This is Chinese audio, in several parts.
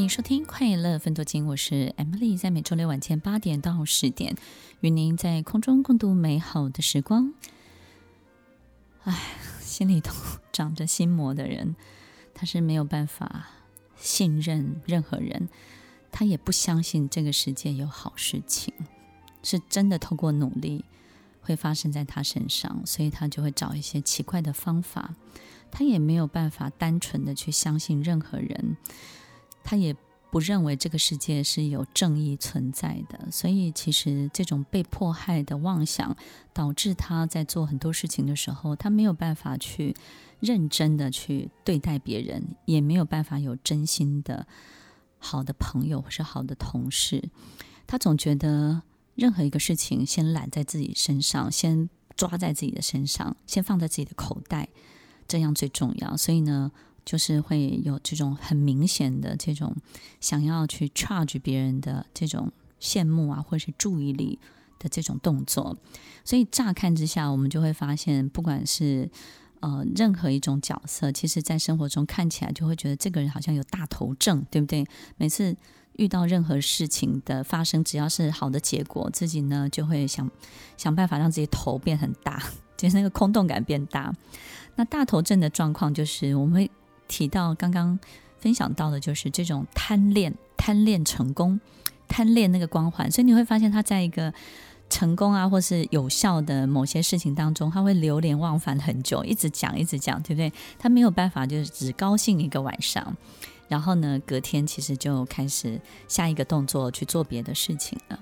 欢迎收听《快乐分多金》，我是 Emily，在每周六晚间八点到十点，与您在空中共度美好的时光。唉，心里头长着心魔的人，他是没有办法信任任何人，他也不相信这个世界有好事情，是真的透过努力会发生在他身上，所以他就会找一些奇怪的方法。他也没有办法单纯的去相信任何人，他也不认为这个世界是有正义存在的，所以其实这种被迫害的妄想，导致他在做很多事情的时候，他没有办法去认真的去对待别人，也没有办法有真心的好的朋友或是好的同事，他总觉得任何一个事情先揽在自己身上，先抓在自己的身上，先放在自己的口袋。这样最重要，所以呢，就是会有这种很明显的这种想要去 charge 别人的这种羡慕啊，或者是注意力的这种动作。所以乍看之下，我们就会发现，不管是呃任何一种角色，其实在生活中看起来就会觉得这个人好像有大头症，对不对？每次遇到任何事情的发生，只要是好的结果，自己呢就会想想办法让自己头变很大，就是那个空洞感变大。那大头症的状况就是，我们会提到刚刚分享到的，就是这种贪恋、贪恋成功、贪恋那个光环。所以你会发现，他在一个成功啊，或是有效的某些事情当中，他会流连忘返很久，一直讲、一直讲，对不对？他没有办法，就是只高兴一个晚上，然后呢，隔天其实就开始下一个动作去做别的事情了，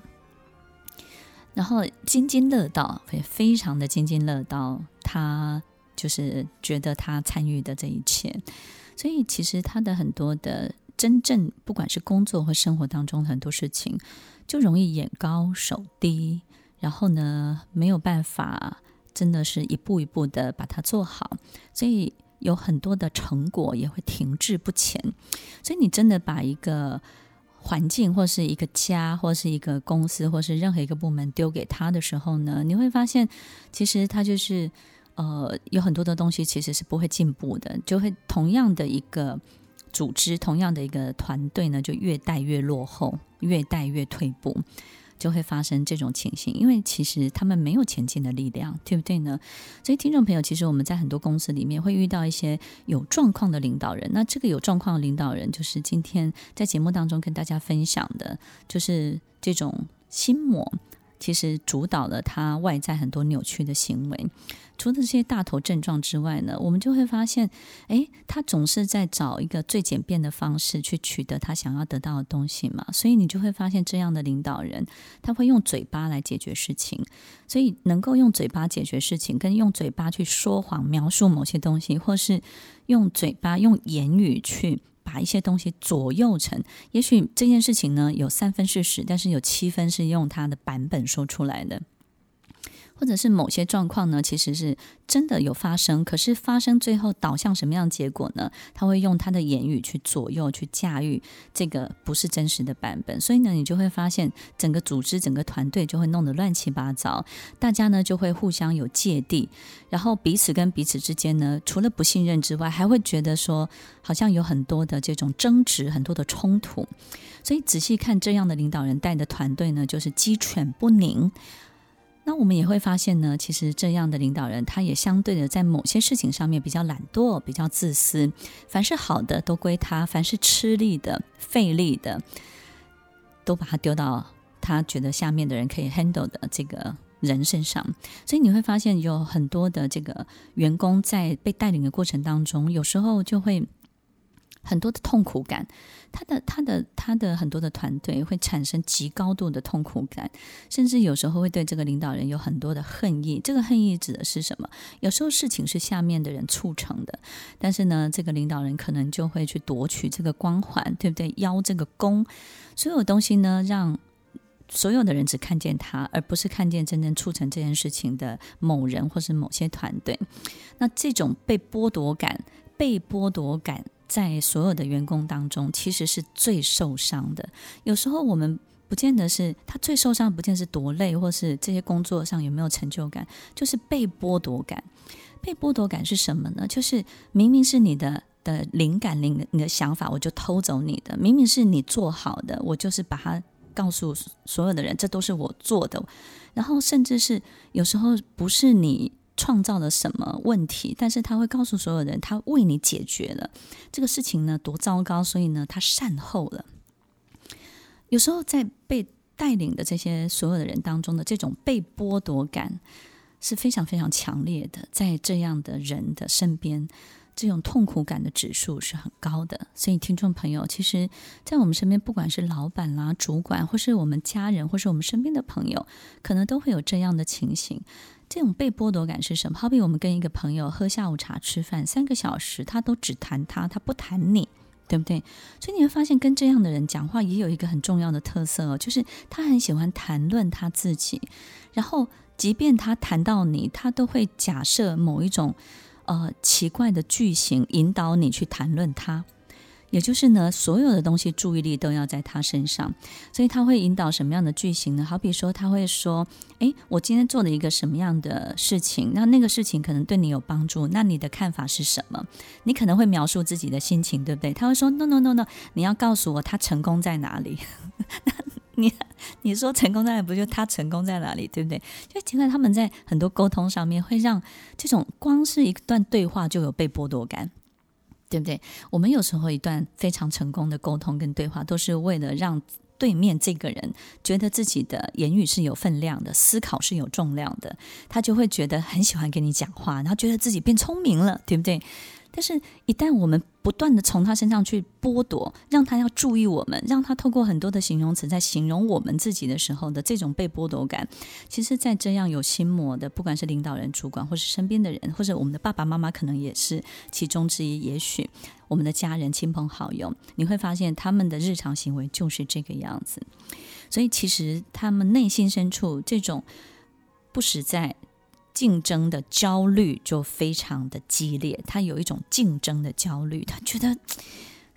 然后津津乐道，会非常的津津乐道，他。就是觉得他参与的这一切，所以其实他的很多的真正，不管是工作或生活当中很多事情，就容易眼高手低，然后呢，没有办法，真的是一步一步的把它做好，所以有很多的成果也会停滞不前。所以你真的把一个环境或是一个家或是一个公司或是任何一个部门丢给他的时候呢，你会发现，其实他就是。呃，有很多的东西其实是不会进步的，就会同样的一个组织，同样的一个团队呢，就越带越落后，越带越退步，就会发生这种情形。因为其实他们没有前进的力量，对不对呢？所以听众朋友，其实我们在很多公司里面会遇到一些有状况的领导人。那这个有状况的领导人，就是今天在节目当中跟大家分享的，就是这种心魔。其实主导了他外在很多扭曲的行为。除了这些大头症状之外呢，我们就会发现，诶，他总是在找一个最简便的方式去取得他想要得到的东西嘛。所以你就会发现，这样的领导人，他会用嘴巴来解决事情。所以能够用嘴巴解决事情，跟用嘴巴去说谎描述某些东西，或是用嘴巴用言语去。把一些东西左右成，也许这件事情呢，有三分事实，但是有七分是用他的版本说出来的。或者是某些状况呢，其实是真的有发生，可是发生最后导向什么样结果呢？他会用他的言语去左右、去驾驭这个不是真实的版本，所以呢，你就会发现整个组织、整个团队就会弄得乱七八糟，大家呢就会互相有芥蒂，然后彼此跟彼此之间呢，除了不信任之外，还会觉得说好像有很多的这种争执、很多的冲突，所以仔细看这样的领导人带的团队呢，就是鸡犬不宁。那我们也会发现呢，其实这样的领导人，他也相对的在某些事情上面比较懒惰、比较自私，凡是好的都归他，凡是吃力的、费力的，都把他丢到他觉得下面的人可以 handle 的这个人身上。所以你会发现，有很多的这个员工在被带领的过程当中，有时候就会。很多的痛苦感，他的他的他的很多的团队会产生极高度的痛苦感，甚至有时候会对这个领导人有很多的恨意。这个恨意指的是什么？有时候事情是下面的人促成的，但是呢，这个领导人可能就会去夺取这个光环，对不对？邀这个功，所有东西呢，让所有的人只看见他，而不是看见真正促成这件事情的某人或是某些团队。那这种被剥夺感，被剥夺感。在所有的员工当中，其实是最受伤的。有时候我们不见得是他最受伤，不见得是多累，或是这些工作上有没有成就感，就是被剥夺感。被剥夺感是什么呢？就是明明是你的的灵感、灵你的想法，我就偷走你的。明明是你做好的，我就是把它告诉所有的人，这都是我做的。然后甚至是有时候不是你创造了什么问题，但是他会告诉所有人，他为你解决了这个事情呢，多糟糕，所以呢，他善后了。有时候在被带领的这些所有的人当中的这种被剥夺感是非常非常强烈的，在这样的人的身边，这种痛苦感的指数是很高的。所以，听众朋友，其实，在我们身边，不管是老板啦、主管，或是我们家人，或是我们身边的朋友，可能都会有这样的情形。这种被剥夺感是什么？好比我们跟一个朋友喝下午茶、吃饭三个小时，他都只谈他，他不谈你。对不对？所以你会发现，跟这样的人讲话也有一个很重要的特色哦，就是他很喜欢谈论他自己，然后即便他谈到你，他都会假设某一种呃奇怪的句型引导你去谈论他。也就是呢，所有的东西注意力都要在他身上，所以他会引导什么样的句型呢？好比说，他会说：“诶，我今天做了一个什么样的事情？那那个事情可能对你有帮助，那你的看法是什么？你可能会描述自己的心情，对不对？”他会说：“No, no, no, no，你要告诉我他成功在哪里？那你你说成功在哪里，不就他成功在哪里，对不对？就尽管他们在很多沟通上面会让这种光是一段对话就有被剥夺感。”对不对？我们有时候一段非常成功的沟通跟对话，都是为了让对面这个人觉得自己的言语是有分量的，思考是有重量的，他就会觉得很喜欢跟你讲话，然后觉得自己变聪明了，对不对？但是，一旦我们不断的从他身上去剥夺，让他要注意我们，让他透过很多的形容词在形容我们自己的时候的这种被剥夺感，其实，在这样有心魔的，不管是领导人、主管，或是身边的人，或者我们的爸爸妈妈，可能也是其中之一。也许我们的家人、亲朋好友，你会发现他们的日常行为就是这个样子。所以，其实他们内心深处这种不实在。竞争的焦虑就非常的激烈，他有一种竞争的焦虑，他觉得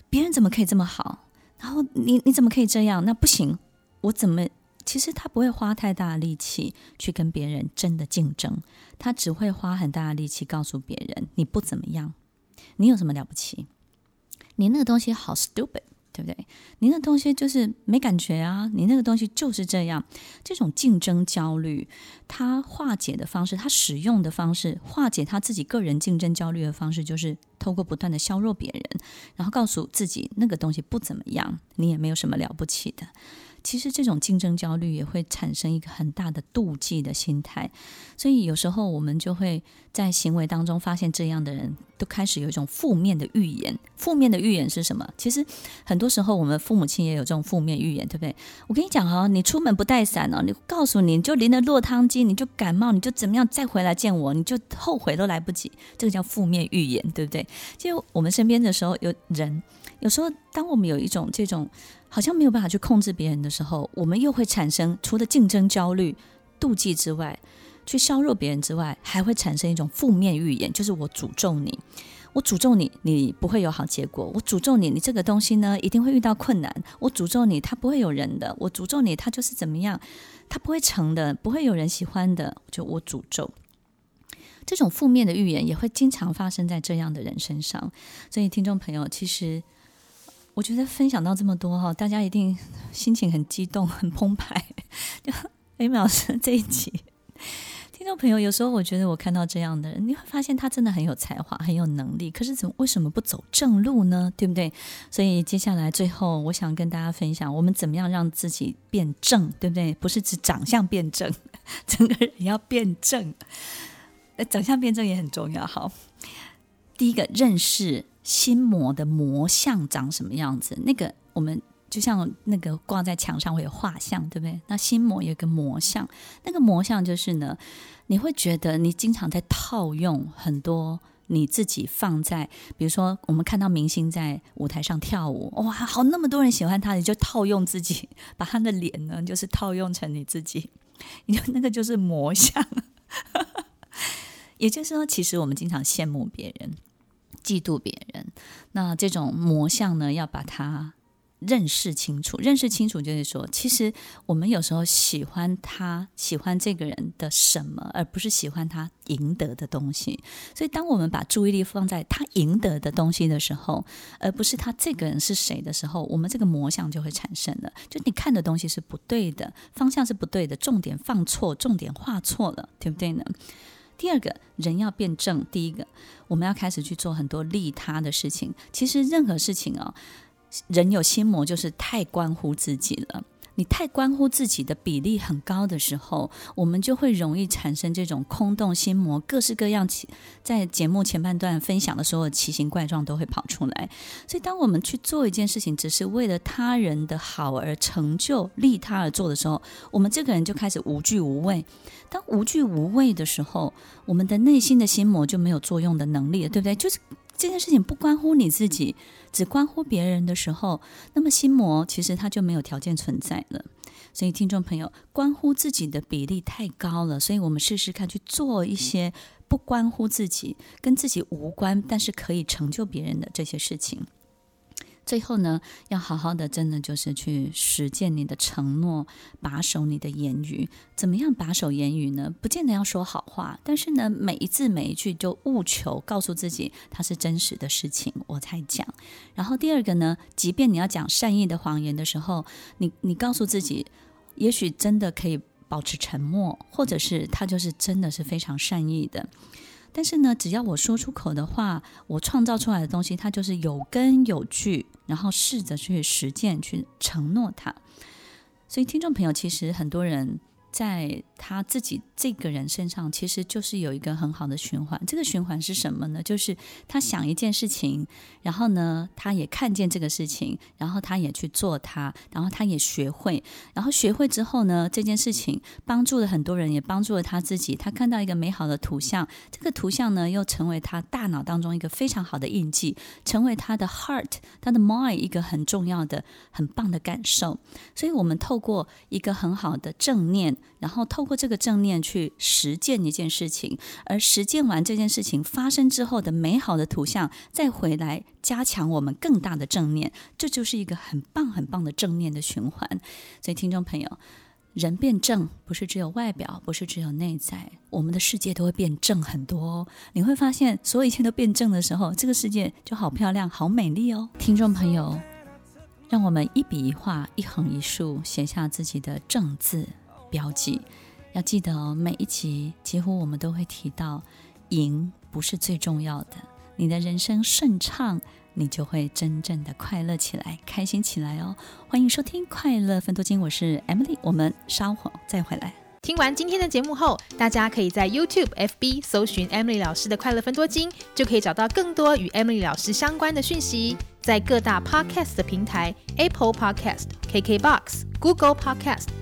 别人怎么可以这么好，然后你你怎么可以这样？那不行，我怎么？其实他不会花太大的力气去跟别人真的竞争，他只会花很大的力气告诉别人你不怎么样，你有什么了不起？你那个东西好 stupid。对不对？你那东西就是没感觉啊！你那个东西就是这样。这种竞争焦虑，他化解的方式，他使用的方式，化解他自己个人竞争焦虑的方式，就是透过不断的削弱别人，然后告诉自己那个东西不怎么样，你也没有什么了不起的。其实这种竞争焦虑也会产生一个很大的妒忌的心态，所以有时候我们就会在行为当中发现，这样的人都开始有一种负面的预言。负面的预言是什么？其实很多时候我们父母亲也有这种负面预言，对不对？我跟你讲哈，你出门不带伞哦，你告诉你，就淋了落汤鸡，你就感冒，你就怎么样，再回来见我，你就后悔都来不及。这个叫负面预言，对不对？就我们身边的时候，有人有时候，当我们有一种这种。好像没有办法去控制别人的时候，我们又会产生除了竞争焦虑、妒忌之外，去削弱别人之外，还会产生一种负面预言，就是我诅咒你，我诅咒你，你不会有好结果，我诅咒你，你这个东西呢一定会遇到困难，我诅咒你，他不会有人的，我诅咒你，他就是怎么样，他不会成的，不会有人喜欢的，就我诅咒。这种负面的预言也会经常发生在这样的人身上，所以听众朋友，其实。我觉得分享到这么多哈，大家一定心情很激动、很澎湃。就 am 老师这一集，听众朋友，有时候我觉得我看到这样的人，你会发现他真的很有才华、很有能力，可是怎么为什么不走正路呢？对不对？所以接下来最后，我想跟大家分享，我们怎么样让自己变正，对不对？不是指长相变正，整个人要变正。长相变正也很重要。好，第一个认识。心魔的魔像长什么样子？那个我们就像那个挂在墙上会有画像，对不对？那心魔有个魔像，那个魔像就是呢，你会觉得你经常在套用很多你自己放在，比如说我们看到明星在舞台上跳舞，哇，好那么多人喜欢他，你就套用自己，把他的脸呢就是套用成你自己，你就那个就是魔像。也就是说，其实我们经常羡慕别人。嫉妒别人，那这种魔像呢，要把它认识清楚，认识清楚就是说，其实我们有时候喜欢他，喜欢这个人的什么，而不是喜欢他赢得的东西。所以，当我们把注意力放在他赢得的东西的时候，而不是他这个人是谁的时候，我们这个魔像就会产生了。就你看的东西是不对的，方向是不对的，重点放错，重点画错了，对不对呢？第二个人要变正，第一个我们要开始去做很多利他的事情。其实任何事情哦。人有心魔，就是太关乎自己了。你太关乎自己的比例很高的时候，我们就会容易产生这种空洞心魔，各式各样。在节目前半段分享的时候，奇形怪状都会跑出来。所以，当我们去做一件事情，只是为了他人的好而成就、利他而做的时候，我们这个人就开始无惧无畏。当无惧无畏的时候，我们的内心的心魔就没有作用的能力了，对不对？就是。这件事情不关乎你自己，只关乎别人的时候，那么心魔其实它就没有条件存在了。所以，听众朋友，关乎自己的比例太高了，所以我们试试看去做一些不关乎自己、跟自己无关，但是可以成就别人的这些事情。最后呢，要好好的，真的就是去实践你的承诺，把守你的言语。怎么样把守言语呢？不见得要说好话，但是呢，每一字每一句就务求告诉自己，它是真实的事情，我才讲。然后第二个呢，即便你要讲善意的谎言的时候，你你告诉自己，也许真的可以保持沉默，或者是他就是真的是非常善意的。但是呢，只要我说出口的话，我创造出来的东西，它就是有根有据，然后试着去实践，去承诺它。所以，听众朋友，其实很多人。在他自己这个人身上，其实就是有一个很好的循环。这个循环是什么呢？就是他想一件事情，然后呢，他也看见这个事情，然后他也去做它，然后他也学会，然后学会之后呢，这件事情帮助了很多人，也帮助了他自己。他看到一个美好的图像，这个图像呢，又成为他大脑当中一个非常好的印记，成为他的 heart、他的 mind 一个很重要的、很棒的感受。所以，我们透过一个很好的正念。然后透过这个正念去实践一件事情，而实践完这件事情发生之后的美好的图像，再回来加强我们更大的正念，这就是一个很棒很棒的正念的循环。所以，听众朋友，人变正不是只有外表，不是只有内在，我们的世界都会变正很多哦。你会发现，所有一切都变正的时候，这个世界就好漂亮、好美丽哦。听众朋友，让我们一笔一画、一横一竖写下自己的正字。标记要记得哦，每一集几乎我们都会提到，赢不是最重要的，你的人生顺畅，你就会真正的快乐起来，开心起来哦。欢迎收听《快乐分多金》，我是 Emily，我们稍后再回来。听完今天的节目后，大家可以在 YouTube、FB 搜寻 Emily 老师的快乐分多金，就可以找到更多与 Emily 老师相关的讯息。在各大 Podcast 的平台，Apple Podcast、KKBox、Google Podcast、